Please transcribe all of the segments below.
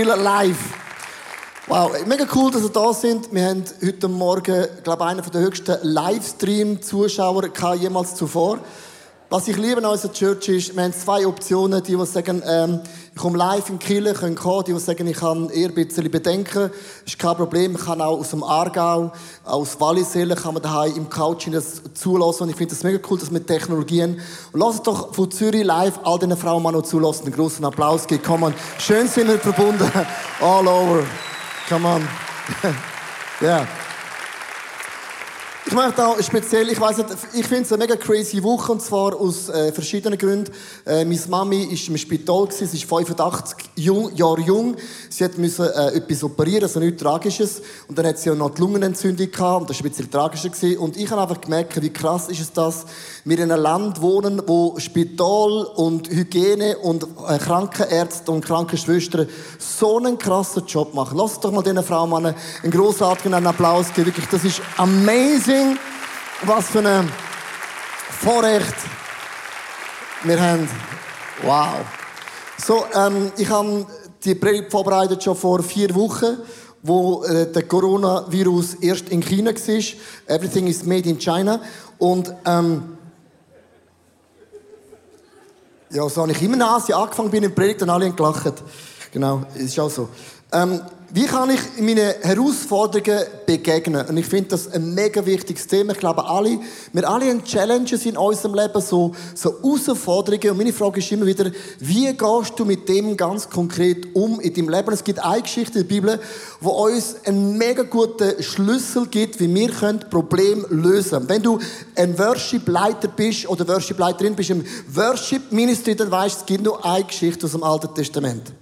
Still alive. Wow, mega cool, dass ihr da sind. Wir haben heute Morgen, glaube ich, einen der höchsten Livestream-Zuschauer jemals zuvor. Was ich liebe an unserer Church ist, wir haben zwei Optionen. Die, die sagen, ähm, ich komme live in Kille, können kommen. Die, die sagen, ich kann eher ein bisschen bedenken, ist kein Problem. Ich kann auch aus dem Aargau, aus Wallisellen, kann man daheim im Couch das zulassen. Und ich finde es mega cool, dass wir Technologien. Und lasst doch von Zürich live all diesen Frauen mal noch zulassen. Einen großen Applaus geben. Come on. Schön sind wir verbunden. All over. Come on. Yeah. Ich möchte auch speziell, ich weiß nicht, ich finde es eine mega crazy Woche und zwar aus äh, verschiedenen Gründen. Äh, meine Mami ist im Spital gewesen, sie ist 85 jung, Jahre jung. Sie müssen äh, etwas operieren, also nichts Tragisches. Und dann hat sie auch noch die Lungenentzündung gehabt und das war ein bisschen tragischer gewesen. Und ich habe einfach gemerkt, wie krass ist es das, wir in einem Land wohnen, wo Spital und Hygiene und äh, Krankenärzte und Krankenschwestern so einen krassen Job machen. Lass doch mal diesen Frauen einen großartigen Applaus geben. Wirklich, das ist amazing. Morning. Was für ein Vorrecht wir haben. Wow. So, ähm, ich habe die Predigt vorbereitet schon vor vier Wochen, wo äh, der Coronavirus erst in China war. Everything is made in China. Und ähm, ja, so habe ich immer in Asien angefangen, bin in Predigt und alle gelacht. Genau, ist auch so. Ähm, wie kann ich meine Herausforderungen begegnen? Und ich finde das ein mega wichtiges Thema. Ich glaube, alle, wir alle haben Challenges in unserem Leben, so, so Herausforderungen. Und meine Frage ist immer wieder, wie gehst du mit dem ganz konkret um in deinem Leben? Es gibt eine Geschichte in der Bibel, die uns einen mega guten Schlüssel gibt, wie wir Probleme lösen können. Wenn du ein Worship-Leiter bist oder Worship-Leiterin bist im Worship-Ministry, dann weißt du, es gibt nur eine Geschichte aus dem Alten Testament.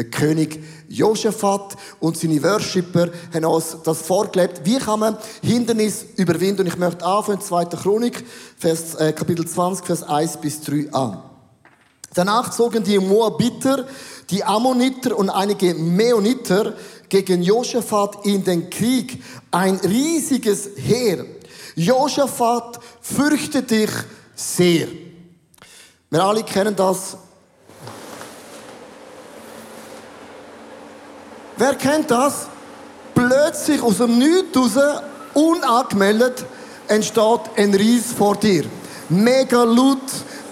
Der König Josaphat und seine Worshipper haben uns das vorgelebt. Wie kann man Hindernis überwinden? Und ich möchte anfangen, 2. Chronik, Vers, äh, Kapitel 20, Vers 1 bis 3 an. Danach zogen die Moabiter, die Ammoniter und einige Meoniter gegen Josaphat in den Krieg. Ein riesiges Heer. Josaphat fürchte dich sehr. Wir alle kennen das Wer kennt das? Plötzlich aus dem Nichts raus, unangemeldet, entsteht ein Ries vor dir. Mega laut,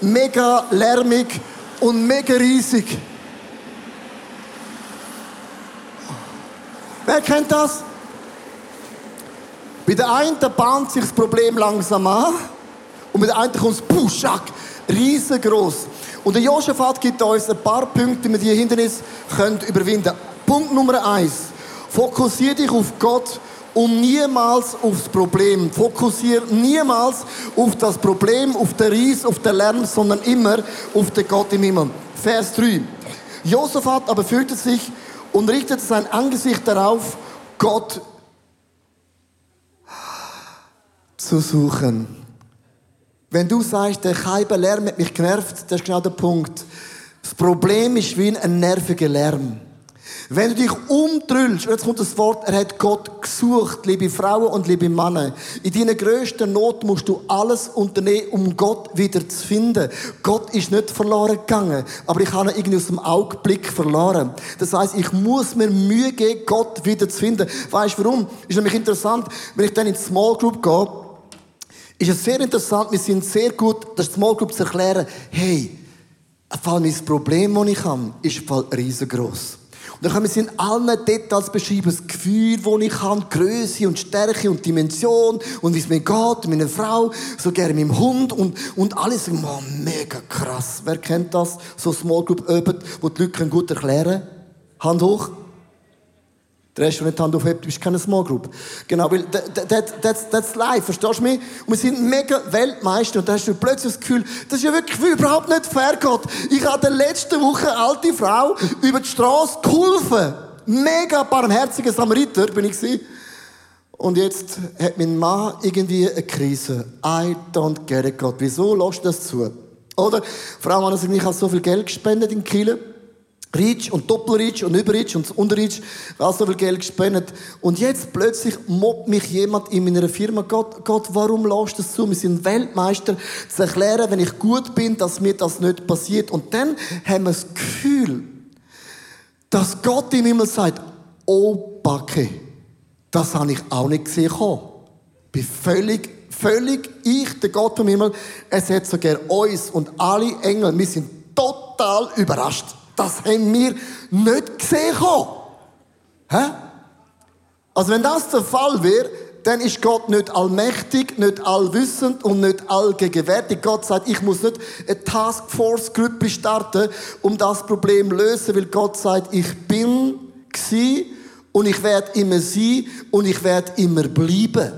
mega lärmig und mega riesig. Wer kennt das? Bei der einen bahnt sich das Problem langsam an und bei der einen kommt es Puschack, riesengroß. Und der Josaphat gibt uns ein paar Punkte, wie wir diese Hindernis überwinden können. Punkt Nummer eins. Fokussiere dich auf Gott und niemals aufs Problem. Fokussiere niemals auf das Problem, auf den Ries, auf den Lärm, sondern immer auf den Gott im Himmel. Vers 3. Josaphat aber fürchtete sich und richtete sein Angesicht darauf, Gott zu suchen. Wenn du sagst, der Keiber Lärm hat mich genervt, das ist genau der Punkt. Das Problem ist wie ein nerviger Lärm. Wenn du dich umdrüllst, und jetzt kommt das Wort, er hat Gott gesucht, liebe Frauen und liebe Männer. In deiner grössten Not musst du alles unternehmen, um Gott wieder zu finden. Gott ist nicht verloren gegangen, aber ich habe ihn irgendwie aus dem Augenblick verloren. Das heißt, ich muss mir Mühe geben, Gott wieder zu finden. Weißt du warum? Ist nämlich interessant, wenn ich dann in die Small Group gehe, ist es sehr interessant, wir sind sehr gut, der Small Group zu erklären, hey, mein Problem, das ich habe, ist riesengroß. Dann können wir in allen Details beschreiben, das Gefühl, das ich habe, Größe und Stärke und Dimension und wie es mir geht, meine Frau, so gerne mit dem Hund und, und alles. Oh, mega krass. Wer kennt das? So Small Group Üben, wo die Leute gut erklären können? Hand hoch. Der Rest, der nicht die Hand aufhebt, ist keine Small Group. Genau, weil that, that, that's, that's life, verstehst du mich? Und wir sind mega Weltmeister und da hast du plötzlich das Gefühl, das ist ja wirklich überhaupt nicht fair, Gott. Ich habe der letzte Woche alte Frau über die Straße geholfen. Mega barmherziger Samariter bin ich gewesen. Und jetzt hat mein Mann irgendwie eine Krise. I don't get it, Gott. Wieso lässt du das zu? Oder? Frau Mann, ich habe so viel Geld gespendet in Kiel. Rich und Doppelrich und Überrich und Unterrich, was so viel Geld gespendet. Und jetzt plötzlich mobbt mich jemand in meiner Firma, Gott, Gott, warum lässt du das zu? Wir sind Weltmeister, zu erklären, wenn ich gut bin, dass mir das nicht passiert. Und dann haben wir das Gefühl, Dass Gott im Himmel sagt, oh Backe, das habe ich auch nicht gesehen. Ich bin völlig, völlig, ich, der Gott im Himmel, es hat sogar uns und alle Engel, wir sind total überrascht. Das haben wir nicht gesehen. Hä? Also wenn das der Fall wäre, dann ist Gott nicht allmächtig, nicht allwissend und nicht allgegenwärtig. Gott sagt, ich muss nicht eine Taskforce-Gruppe starten, um das Problem zu lösen, weil Gott sagt, ich bin gsi und ich werde immer sein und ich werde immer bleiben.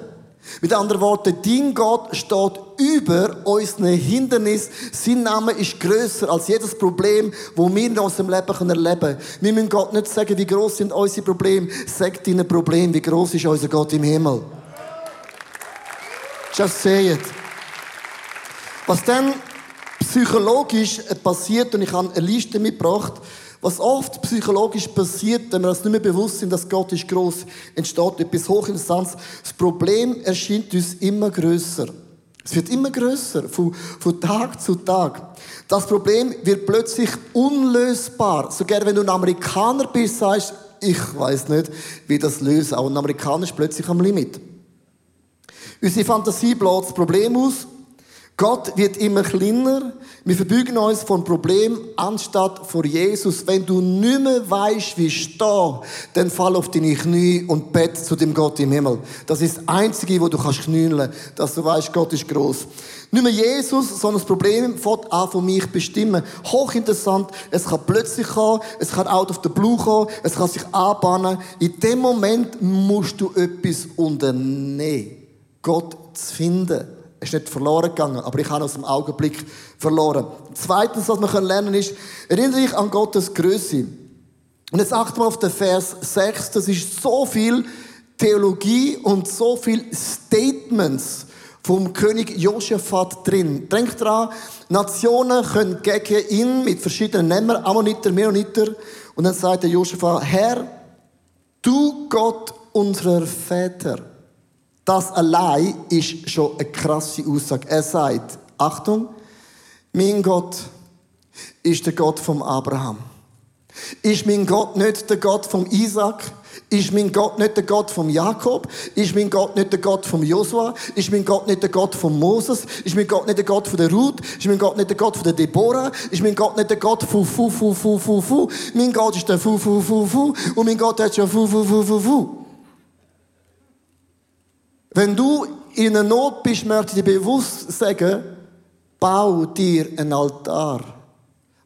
Mit anderen Worten, dein Gott steht über unseren Hindernis. Sein Name ist größer als jedes Problem, wo wir in unserem Leben erleben können. Wir müssen Gott nicht sagen, wie groß sind unsere Probleme. Sag deinen Problem, wie groß ist unser Gott im Himmel. Just say it. Was dann psychologisch passiert, und ich habe eine Liste mitgebracht, was oft psychologisch passiert, wenn wir uns nicht mehr bewusst sind, dass Gott ist groß, entsteht etwas Hochinteressantes. Das Problem erscheint uns immer größer. Es wird immer größer, von, von Tag zu Tag. Das Problem wird plötzlich unlösbar. Sogar wenn du ein Amerikaner bist, sagst, ich weiß nicht, wie das lösen. Auch ein Amerikaner ist plötzlich am Limit. Unsere Fantasie bläht das Problem aus Gott wird immer kleiner. Wir verbeugen uns vom Problem anstatt vor Jesus. Wenn du nicht mehr weißt, wie stehen, dann fall auf deine Knie und bett zu dem Gott im Himmel. Das ist das Einzige, wo du kannst knüllen, dass du weißt, Gott ist groß. Nicht mehr Jesus, sondern das Problem fängt an von mich bestimmen. Hochinteressant. Es kann plötzlich kommen, es kann out of the blue kommen, es kann sich anbahnen. In dem Moment musst du etwas unternehmen. Gott zu finden. Ist nicht verloren gegangen, aber ich habe aus dem Augenblick verloren. Zweitens, was wir lernen können, ist, erinnere dich an Gottes Größe. Und jetzt achte mal auf den Vers 6. Das ist so viel Theologie und so viel Statements vom König Josaphat drin. Denk dran, Nationen können gegen ihn mit verschiedenen Namen, Ammoniter, Meroniter. Und dann sagt der Josaphat, Herr, du Gott unserer Väter, das allein ist schon eine krasse Aussage. Er sagt, Achtung, mein Gott ist der Gott vom Abraham. Ist mein Gott nicht der Gott vom Isaac? Ist mein Gott nicht der Gott vom Jakob? Ist mein Gott nicht der Gott vom Josua? Ist mein Gott nicht der Gott von Moses? Ist mein Gott nicht der Gott von der Ruth? Ist mein Gott nicht der Gott von der Deborah? Ist mein Gott nicht der Gott von Fu, Fu, Fu, Fu, Fu? Mein Gott ist der Fu, Fu, Fu, Fu. Und mein Gott hat schon Fu, Fu, Fu, Fu, Fu. Wenn du in einer Not bist, möchte ich dir bewusst sagen, bau dir einen Altar.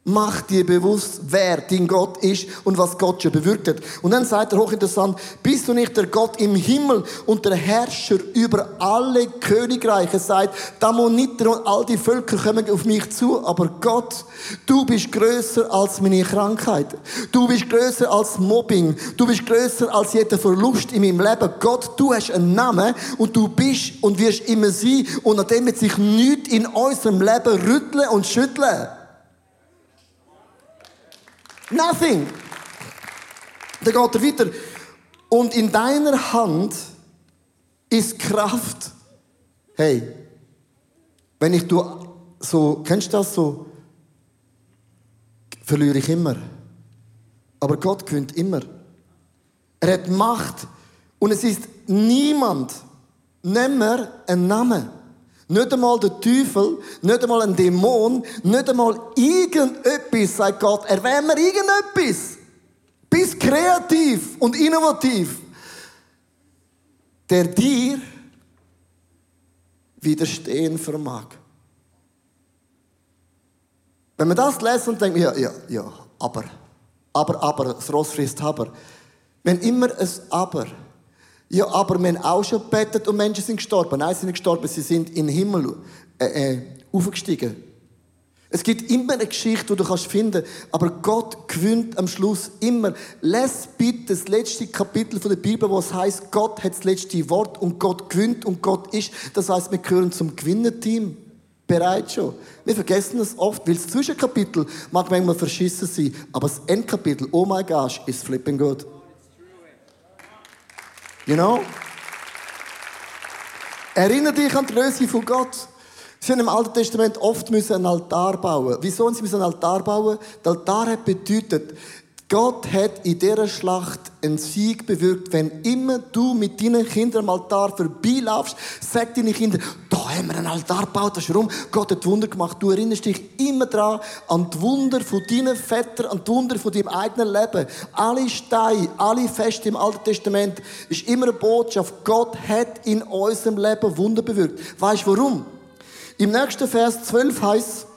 Mach dir bewusst, wer dein Gott ist und was Gott schon bewirkt hat. Und dann sagt er hochinteressant, bist du nicht der Gott im Himmel und der Herrscher über alle Königreiche? Sagt, Damoniter und all die Völker kommen auf mich zu, aber Gott, du bist größer als meine Krankheit. Du bist größer als Mobbing. Du bist größer als jeder Verlust in meinem Leben. Gott, du hast einen Namen und du bist und wirst immer sein und an dem wird sich nichts in unserem Leben rütteln und schütteln. Nothing. Dann geht er weiter. Und in deiner Hand ist Kraft. Hey, wenn ich du so, kennst du das so? Verliere ich immer. Aber Gott gewinnt immer. Er hat Macht. Und es ist niemand, nimm mir einen Namen. Nicht einmal der Teufel, nicht einmal ein Dämon, nicht einmal irgendetwas, sagt Gott, erwähnen wir irgendetwas. Bist kreativ und innovativ. Der dir widerstehen vermag. Wenn man das lässt und denkt, ja, ja, ja, aber, aber, aber, das Ross frisst aber. Wenn immer es aber, ja, aber wir haben auch schon gebetet und Menschen sind gestorben. Nein, sie sind nicht gestorben, sie sind in den Himmel äh, äh, aufgestiegen. Es gibt immer eine Geschichte, die du kannst finden aber Gott gewinnt am Schluss immer. Lass bitte das letzte Kapitel von der Bibel, wo es heißt, Gott hat das letzte Wort und Gott gewinnt und Gott ist. Das heißt, wir gehören zum Gewinnerteam. Bereit schon. Wir vergessen das oft, weil das Zwischenkapitel mag manchmal verschissen sein, aber das Endkapitel, oh my gosh, ist flipping good. You know? Erinnere dich an die Größe von Gott. Sie haben im Alten Testament oft einen Altar bauen. Wieso sie einen Altar bauen? Der Altar hat bedeutet, Gott hat in dieser Schlacht einen Sieg bewirkt. Wenn immer du mit deinen Kindern am Altar vorbeilaufst, sag deinen Kindern, da haben wir einen Altar gebaut, das ist rum. Gott hat Wunder gemacht. Du erinnerst dich immer daran an die Wunder von deinen Vätern, an die Wunder von deinem eigenen Leben. Alle Steine, alle Feste im Alten Testament ist immer eine Botschaft. Gott hat in unserem Leben Wunder bewirkt. Weißt du warum? Im nächsten Vers 12 heißt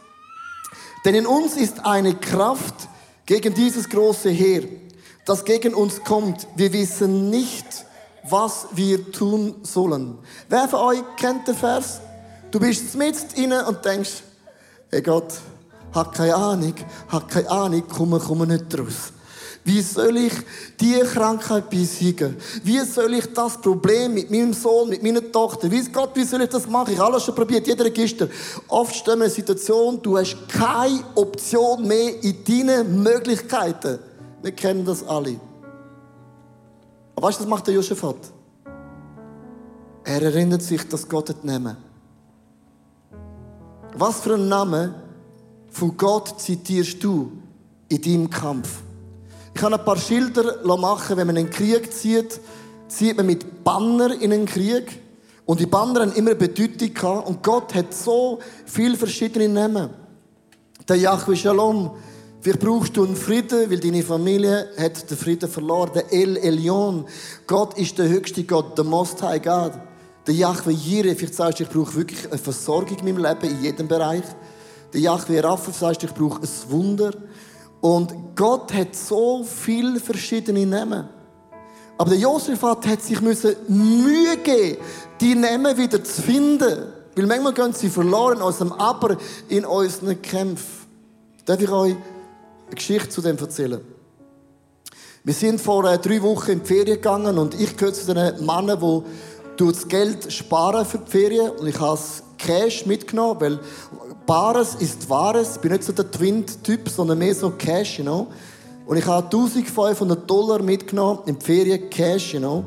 denn in uns ist eine Kraft gegen dieses große Heer, das gegen uns kommt. Wir wissen nicht, was wir tun sollen. Wer von euch kennt den Vers? Du bist mit inne und denkst, hey Gott, hat keine Ahnung, hat keine Ahnung, komme, komme nicht raus. Wie soll ich diese Krankheit besiegen? Wie soll ich das Problem mit meinem Sohn, mit meiner Tochter, wie Gott, wie soll ich das machen? Ich habe alles schon probiert, jeder Register. Oft stehen wir in einer Situation, du hast keine Option mehr in deinen Möglichkeiten. Wir kennen das alle. Aber weißt du, was macht der Josaphat? Er erinnert sich, dass Gott hat nehmen. Was für einen Namen von Gott zitierst du in deinem Kampf? Ich habe ein paar Schilder machen, wenn man einen Krieg zieht, zieht man mit Banner in einen Krieg. Und die Banner haben immer eine Bedeutung gehabt. Und Gott hat so viele verschiedene Namen. Der Yahweh Shalom. Vielleicht brauchst du einen Frieden, weil deine Familie hat den Frieden verloren. Der El Elyon. Gott ist der höchste Gott, der Most High God. Der Yahweh Jireh. Vielleicht sagst du, ich brauche wirklich eine Versorgung in meinem Leben, in jedem Bereich. Der Yahweh Rapha sagst, ich brauche ein Wunder. Und Gott hat so viele verschiedene Namen. Aber der Josefat hat sich Mühe geben, die Namen wieder zu finden. Weil manchmal gehen sie verloren aus dem Aber in unseren Kämpfen. Darf ich euch eine Geschichte zu dem erzählen? Wir sind vor äh, drei Wochen in die Ferien gegangen und ich gehöre zu den Männern, die das Geld sparen für die Ferien. Und ich habe Cash mitgenommen, weil Bares ist Wahres. Ich bin nicht so der Twin-Typ, sondern mehr so Cash, you know. Und ich habe 1500 Dollar mitgenommen in die Ferien Cash, you know.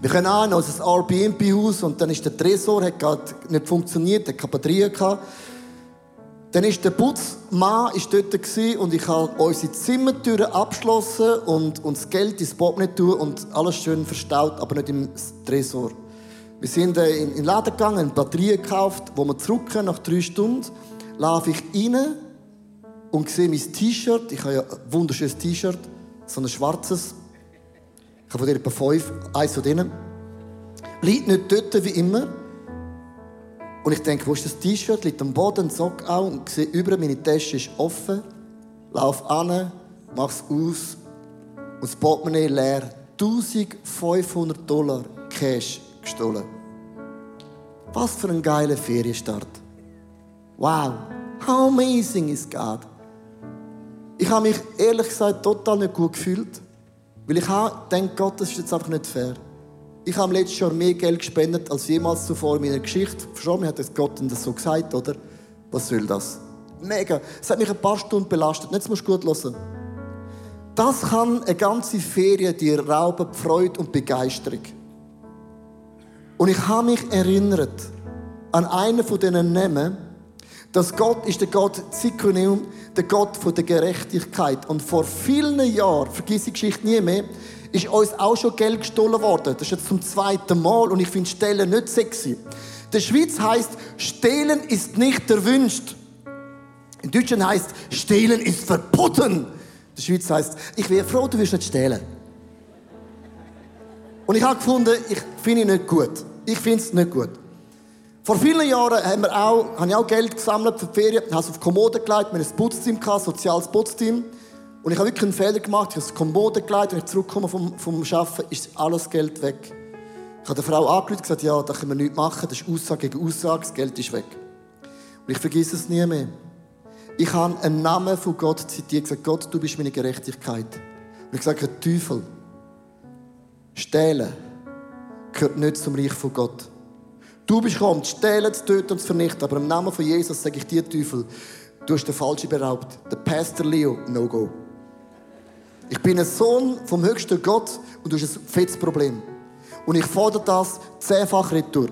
Wir können auch in unser Airbnb-Haus und dann ist der Tresor hat gerade nicht funktioniert, der keine Batterien gehabt. Dann ist der Putzmann ist dort und ich habe unsere Zimmertüren abgeschlossen und, und das Geld ins nicht tun und alles schön verstaut, aber nicht im Tresor. Wir sind äh, in den Laden gegangen, eine Batterie gekauft, wo wir zurückkommen nach drei Stunden. Laufe ich rein und sehe mein T-Shirt. Ich habe ja ein wunderschönes T-Shirt, so ein schwarzes. Ich habe von dir etwa fünf, eins von denen. Liegt nicht dort wie immer. Und ich denke, wo ist das T-Shirt? Liegt am Boden, Sock auch. Und sehe über, meine Tasche ist offen. Lauf an, mach's aus. Und das Portemonnaie leer. 1500 Dollar Cash gestohlen. Was für ein geiler Ferienstart. Wow, how amazing is God. Ich habe mich ehrlich gesagt total nicht gut gefühlt, weil ich gedacht, Gott, das ist jetzt einfach nicht fair. Ich habe letztes Jahr mehr Geld gespendet als jemals zuvor in meiner Geschichte. Schon, mir hat das Gott das so gesagt, oder? Was soll das? Mega. Es hat mich ein paar Stunden belastet. Jetzt musst du gut hören. Das kann eine ganze Ferien dir rauben, Freude und Begeisterung. Und ich habe mich erinnert an einen von diesen Namen, dass Gott ist der Gott Zikoneum, der Gott von der Gerechtigkeit. Und vor vielen Jahren, vergiss die Geschichte nie mehr, ist uns auch schon Geld gestohlen worden. Das ist jetzt zum zweiten Mal und ich finde Stellen nicht sexy. Der Schweiz heißt, Stehlen ist nicht erwünscht. In Deutschland heißt, Stehlen ist verboten. Der Schweiz heißt, ich wäre froh, du wirst nicht stehlen. Und ich habe gefunden, ich finde ihn nicht gut. Ich finde es nicht gut. Vor vielen Jahren haben wir auch, habe ich auch Geld gesammelt für die Ferien, habe es auf Kommode gelegt, wir hatten ein Putzteam, ein soziales Putzteam. Und ich habe wirklich einen Fehler gemacht, ich habe es auf Kommode gelegt, und ich zurückkomme vom, vom Arbeiten, ist alles Geld weg. Ich habe der Frau angerufen und gesagt, ja, da können wir nichts machen, das ist Aussage gegen Aussage, das Geld ist weg. Und ich vergesse es nie mehr. Ich habe einen Namen von Gott zitiert, gesagt, Gott, du bist meine Gerechtigkeit. Und ich sage, Teufel, stehlen, gehört nicht zum Reich von Gott. Du bist gekommen, zu stehlen, zu töten und zu vernichten. Aber im Namen von Jesus sage ich dir, Teufel, du hast den Falschen beraubt. Der Pastor Leo, no go. Ich bin ein Sohn vom höchsten Gott und du hast ein fettes Problem. Und ich fordere das zehnfach retour.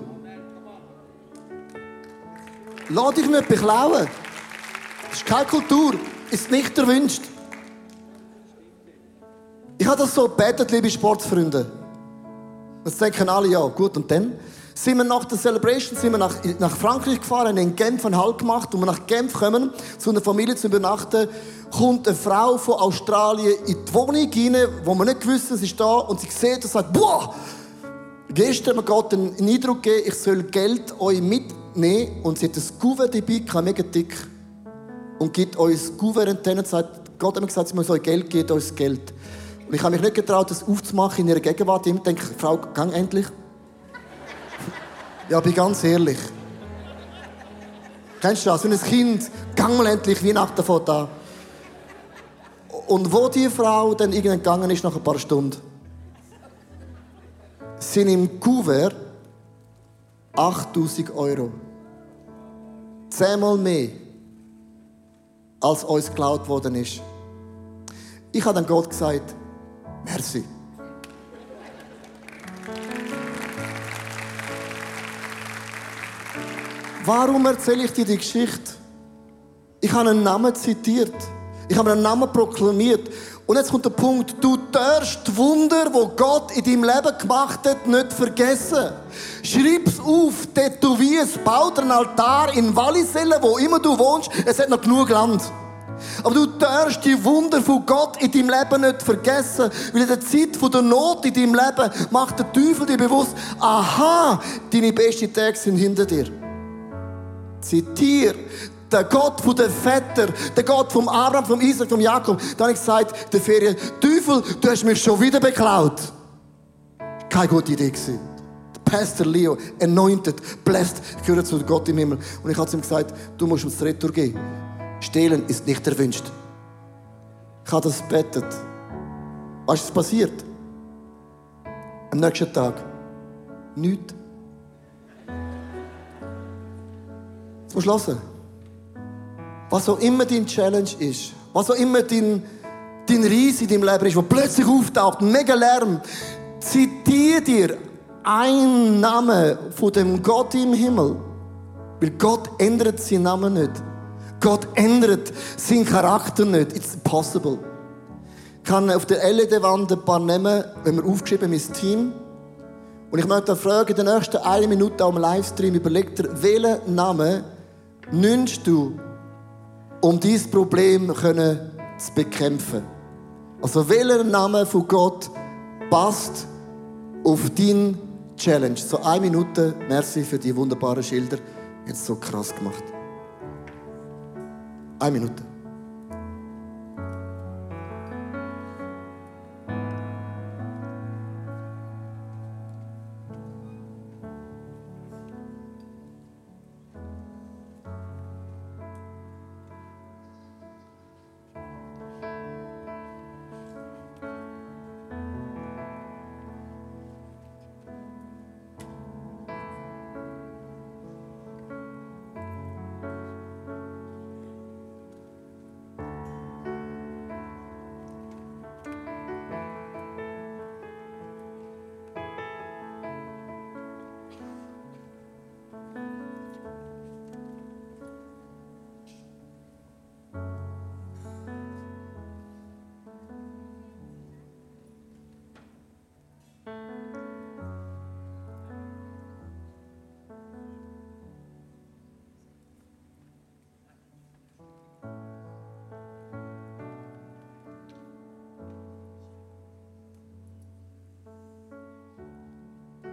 Lass dich nicht beklauen. Das ist keine Kultur. Ist nicht erwünscht. habe das so gebetet, liebe Sportfreunde. Das denken alle, ja, gut, und dann? Sind wir nach der Celebration sind wir nach, nach Frankreich gefahren, in Genf einen Halt gemacht. Und wir nach Genf kommen, zu einer Familie zu übernachten, kommt eine Frau von Australien in die Wohnung rein, wo man nicht gewusst sie ist da, und sie sieht und sagt, boah! Gestern hat mir Gott einen Eindruck gegeben, ich soll Geld euch mitnehmen, und sie hat ein Kuvert dabei, mega dick, und gibt uns das Kuvert und sagt, Gott hat mir gesagt, sie muss euch Geld geben, uns Geld. Und ich habe mich nicht getraut, das aufzumachen in ihrer Gegenwart. Ich denke, Frau, gang endlich. ja, bin ganz ehrlich. Kennst du das? Wenn ein Kind, gang mal endlich, Weihnachten von da. Und wo die Frau dann irgendwann gegangen ist, nach ein paar Stunden, sind im Kuvert 8000 Euro. Zehnmal mehr, als uns geklaut worden ist. Ich habe dann Gott gesagt, Merci. Warum erzähle ich dir die Geschichte? Ich habe einen Namen zitiert. Ich habe einen Namen proklamiert. Und jetzt kommt der Punkt, du darfst die Wunder, wo Gott in deinem Leben gemacht hat, nicht vergessen. Schreib's auf, tätowier es, bau einen Altar in Wallisellen, wo immer du wohnst, es hat noch genug Land. Aber du darfst die Wunder von Gott in deinem Leben nicht vergessen. Weil in der Zeit der Not in deinem Leben macht der Teufel dir bewusst, aha, deine besten Tage sind hinter dir. Zitier, der Gott von den Vätern, der Gott vom Abraham, vom Isaac, vom Jakob. Dann habe ich gesagt, der Ferien, Teufel, du hast mich schon wieder beklaut. Keine gute Idee gewesen. Pastor Leo, anointed, blessed, gehört zu Gott im Himmel. Und ich habe zu ihm gesagt, du musst uns Retour geben. Stehlen ist nicht erwünscht. Ich habe das bettet. Was ist passiert? Am nächsten Tag. Nichts. Jetzt musst. Was auch immer dein Challenge ist, was auch immer dein, dein Reis in deinem Leben ist, wo plötzlich auftaucht, mega Lärm, zitiere dir einen Namen von dem Gott im Himmel. Weil Gott ändert seinen Namen nicht. Gott ändert seinen Charakter nicht. It's impossible. Ich kann auf der LED-Wand ein paar nehmen, wenn wir aufgeschrieben mein Team. Und ich möchte fragen, in der nächsten eine Minute am Livestream, überleg dir, welchen Namen nimmst du, um dieses Problem zu bekämpfen? Also, welcher Name von Gott passt auf dein Challenge? So eine Minute, merci für die wunderbaren Schilder. Jetzt so krass gemacht. Eine Minute.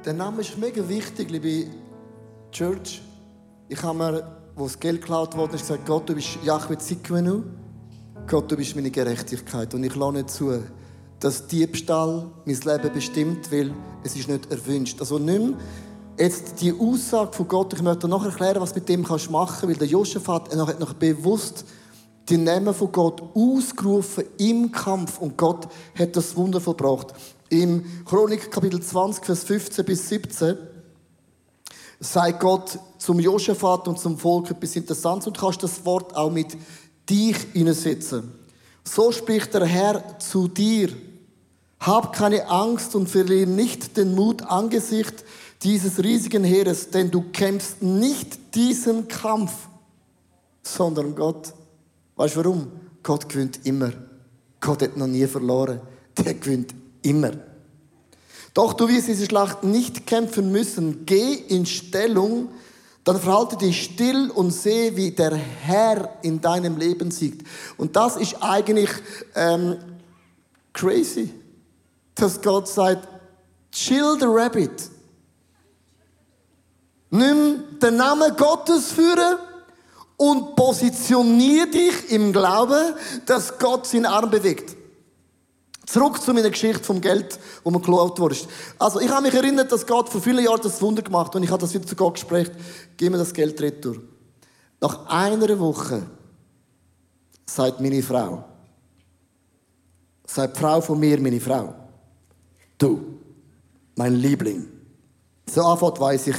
Der Name ist mega wichtig, liebe Church. Ich habe mir, wo das Geld geklaut wurde, gesagt, Gott, du bist Yahweh Zikvenu. Gott, du bist meine Gerechtigkeit. Und ich lasse nicht zu, dass Diebstahl mein Leben bestimmt, weil es ist nicht erwünscht. Also mehr jetzt die Aussage von Gott, ich möchte noch erklären, was mit dem kannst machen, weil der Josaphat hat noch bewusst die Namen von Gott ausgerufen im Kampf und Gott hat das Wunder vollbracht. Im Chronik Kapitel 20, Vers 15 bis 17 sagt Gott zum Josaphat und zum Volk etwas Interessantes und kannst das Wort auch mit dich hineinsetzen. So spricht der Herr zu dir. Hab keine Angst und verliere nicht den Mut angesichts dieses riesigen Heeres, denn du kämpfst nicht diesen Kampf, sondern Gott. Weißt du warum? Gott gewinnt immer. Gott hat noch nie verloren. der gewinnt immer. Doch du wirst diese Schlacht nicht kämpfen müssen. Geh in Stellung, dann verhalte dich still und sehe, wie der Herr in deinem Leben siegt. Und das ist eigentlich ähm, crazy, dass Gott sagt, chill the rabbit. Nimm den Namen Gottes führen und positionier dich im Glauben, dass Gott seinen Arm bewegt. Zurück zu meiner Geschichte vom Geld, wo man geklaut wurde. Also, ich habe mich erinnert, dass Gott vor vielen Jahren das Wunder gemacht hat und ich habe das wieder zu Gott gesprochen. Gib mir das Geld retour. Nach einer Woche sagt meine Frau, sagt die Frau von mir, meine Frau, du, mein Liebling. So anfängt, weiss ich,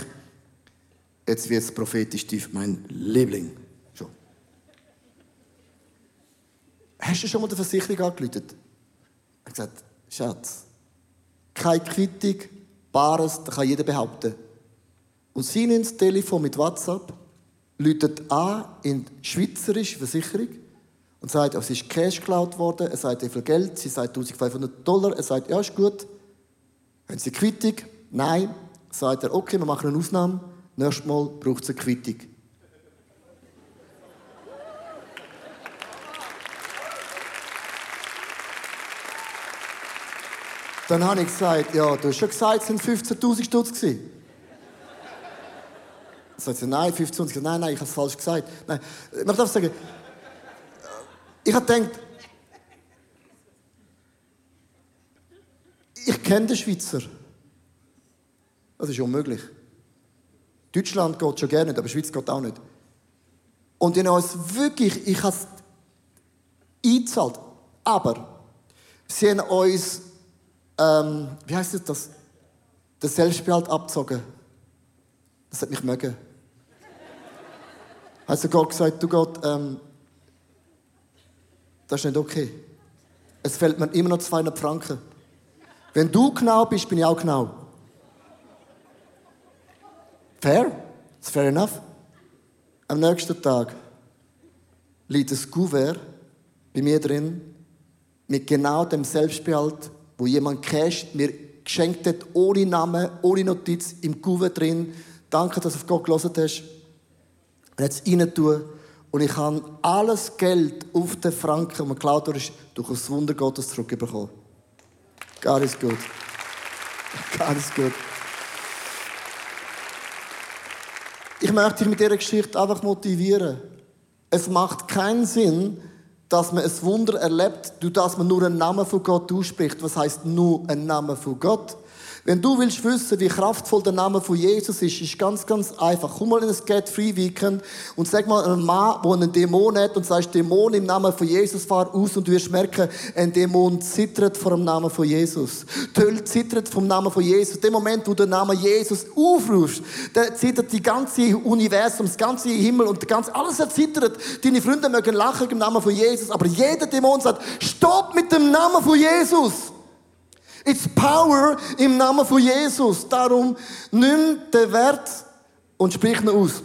jetzt wird es prophetisch tief, mein Liebling. Schon. Hast du schon mal die Versicherung angeläutet? Er hat gesagt, Schatz, keine Quittung, Bares, das kann jeder behaupten. Und sie nimmt das Telefon mit WhatsApp, läutet an in die Schweizerische Versicherung und sagt, es ist Cash geklaut worden, er sagt, wie viel Geld, sie sagt 1500 Dollar, er sagt, ja, ist gut. Haben Sie Quittung? Nein. Sagt er, okay, wir machen eine Ausnahme, nächstes Mal braucht es eine Quittung. Dann habe ich gesagt, ja, du hast schon gesagt, es waren 15.000 Stutz. Gewesen. Sagt sie, nein, 15.000. Nein, nein, ich habe es falsch gesagt. Nein, ich möchte einfach sagen, ich habe gedacht, ich kenne den Schweizer. Das ist unmöglich. Deutschland geht schon gerne nicht, aber Schweiz geht auch nicht. Und habe es wirklich, ich habe es eingezahlt. Aber sie haben uns ähm, wie heißt das, das, das Selbstbehalt abgezogen. Das hat mich mögen. Hat Gott gesagt, du Gott, ähm, das ist nicht okay. Es fällt mir immer noch 200 Franken. Wenn du genau bist, bin ich auch genau. Fair? It's fair enough. Am nächsten Tag liegt ein Kuvert bei mir drin mit genau dem Selbstbehalt, wo jemand Cash mir geschenkt hat, ohne Namen, ohne Notiz, im Kuvert drin. Danke, dass du auf Gott gelesen hast. Und jetzt rein tun. Und ich habe alles Geld auf den Franken, das mir geklaut wurde, durch das Wunder Gottes zurückbekommen. God is good. God is good. Ich möchte dich mit dieser Geschichte einfach motivieren. Es macht keinen Sinn, dass man ein Wunder erlebt, durch das man nur einen Namen von Gott ausspricht. Was heißt nur ein Name von Gott? Wenn du willst wissen, wie kraftvoll der Name von Jesus ist, ist ganz, ganz einfach. Komm mal in das Get Free Weekend und sag mal einem Mann, der einen Dämon hat und sagst, Dämon im Namen von Jesus, fahr aus und du wirst merken, ein Dämon zittert vor dem Namen von Jesus. Töll zittert vom Namen von Jesus. Dem Moment, wo du den Namen Jesus aufrufst, da zittert die ganze Universum, das ganze Himmel und das ganze, alles erzittert. Deine Freunde mögen lachen im Namen von Jesus, aber jeder Dämon sagt, stopp mit dem Namen von Jesus. It's Power im Namen von Jesus. Darum nimm den Wert und sprich ihn aus.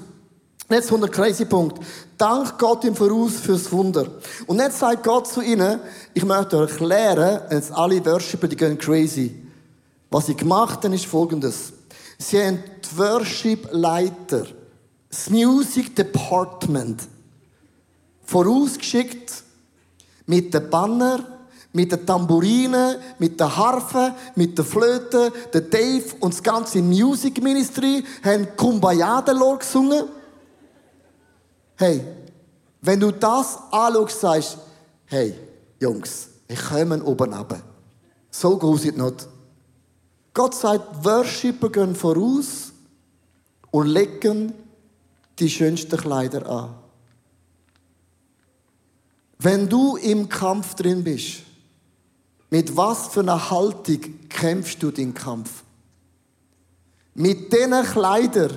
Jetzt kommt der crazy Punkt. Dank Gott im Voraus fürs Wunder. Und jetzt sagt Gott zu ihnen, ich möchte euch erklären, jetzt alle Worshiper, die gehen crazy. Was sie gemacht haben, ist folgendes. Sie haben die Worship-Leiter, das Music Department, vorausgeschickt mit den Banner, mit der Tambourine, mit der Harfe, mit der Flöte, der Dave und das ganze Music Ministry haben Kumbaya Lord gesungen. Hey, wenn du das anschaust, sagst hey, Jungs, wir kommen oben runter. So groß ist nicht. Gott sagt, Worshipper gehen voraus und legen die schönsten Kleider an. Wenn du im Kampf drin bist, mit was für einer Haltung kämpfst du den Kampf? Mit den Kleidern,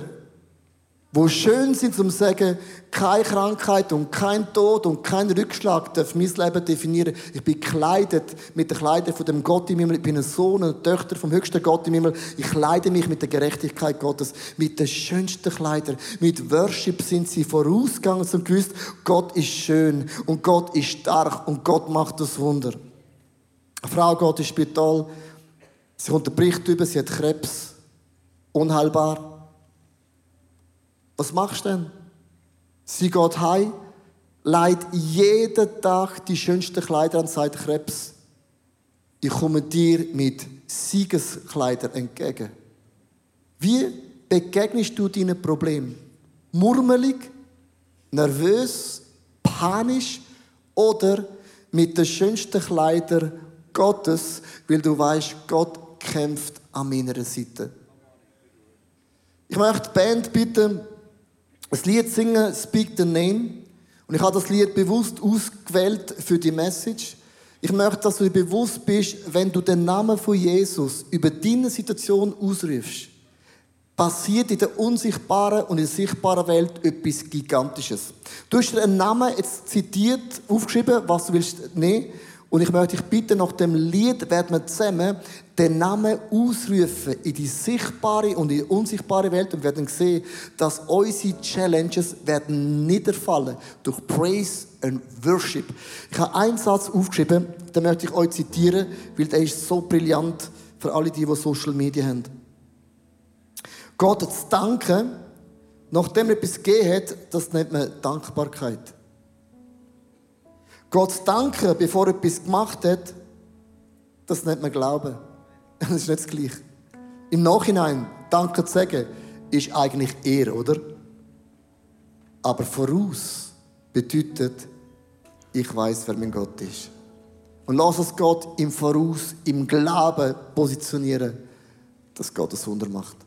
wo schön sind, zum zu sagen, keine Krankheit und kein Tod und kein Rückschlag darf mein Leben definieren. Ich bin gekleidet mit den Kleidern von dem Gott im Himmel. Ich bin ein Sohn und Töchter vom höchsten Gott im Himmel. Ich kleide mich mit der Gerechtigkeit Gottes, mit den schönsten Kleidern. Mit Worship sind sie vorausgegangen und gewusst, Gott ist schön und Gott ist stark und Gott macht das Wunder. Eine Frau geht ins Spital, sie kommt einen über, sie hat Krebs, unheilbar. Was machst du denn? Sie geht heim, leiht jeden Tag die schönsten Kleider an, sagt Krebs. Ich komme dir mit Siegeskleidern entgegen. Wie begegnest du deinen Problemen? Murmelig, nervös, panisch oder mit den schönsten Kleidern Gottes, weil du weißt, Gott kämpft an meiner Seite. Ich möchte die Band bitten, ein Lied singen, Speak the Name. Und ich habe das Lied bewusst ausgewählt für die Message. Ich möchte, dass du dir bewusst bist, wenn du den Namen von Jesus über deine Situation ausrufst, passiert in der unsichtbaren und in der sichtbaren Welt etwas Gigantisches. Du hast dir einen Namen jetzt zitiert, aufgeschrieben, was du willst nehmen. Und ich möchte dich bitten, nach dem Lied werden wir zusammen den Namen ausrufen in die sichtbare und in die unsichtbare Welt und werden sehen, dass unsere Challenges werden niederfallen durch Praise and Worship. Ich habe einen Satz aufgeschrieben, den möchte ich euch zitieren, weil der ist so brillant für alle, die, die Social Media haben. Gott zu danken, nachdem er etwas gegeben hat, das nennt man Dankbarkeit. Gott danken, bevor er etwas gemacht hat, das nennt man Glauben. Das ist nicht das Gleiche. Im Nachhinein Danke zu sagen, ist eigentlich eher, oder? Aber voraus bedeutet, ich weiß, wer mein Gott ist. Und lass uns Gott im Voraus, im Glauben positionieren, dass Gott das Wunder macht.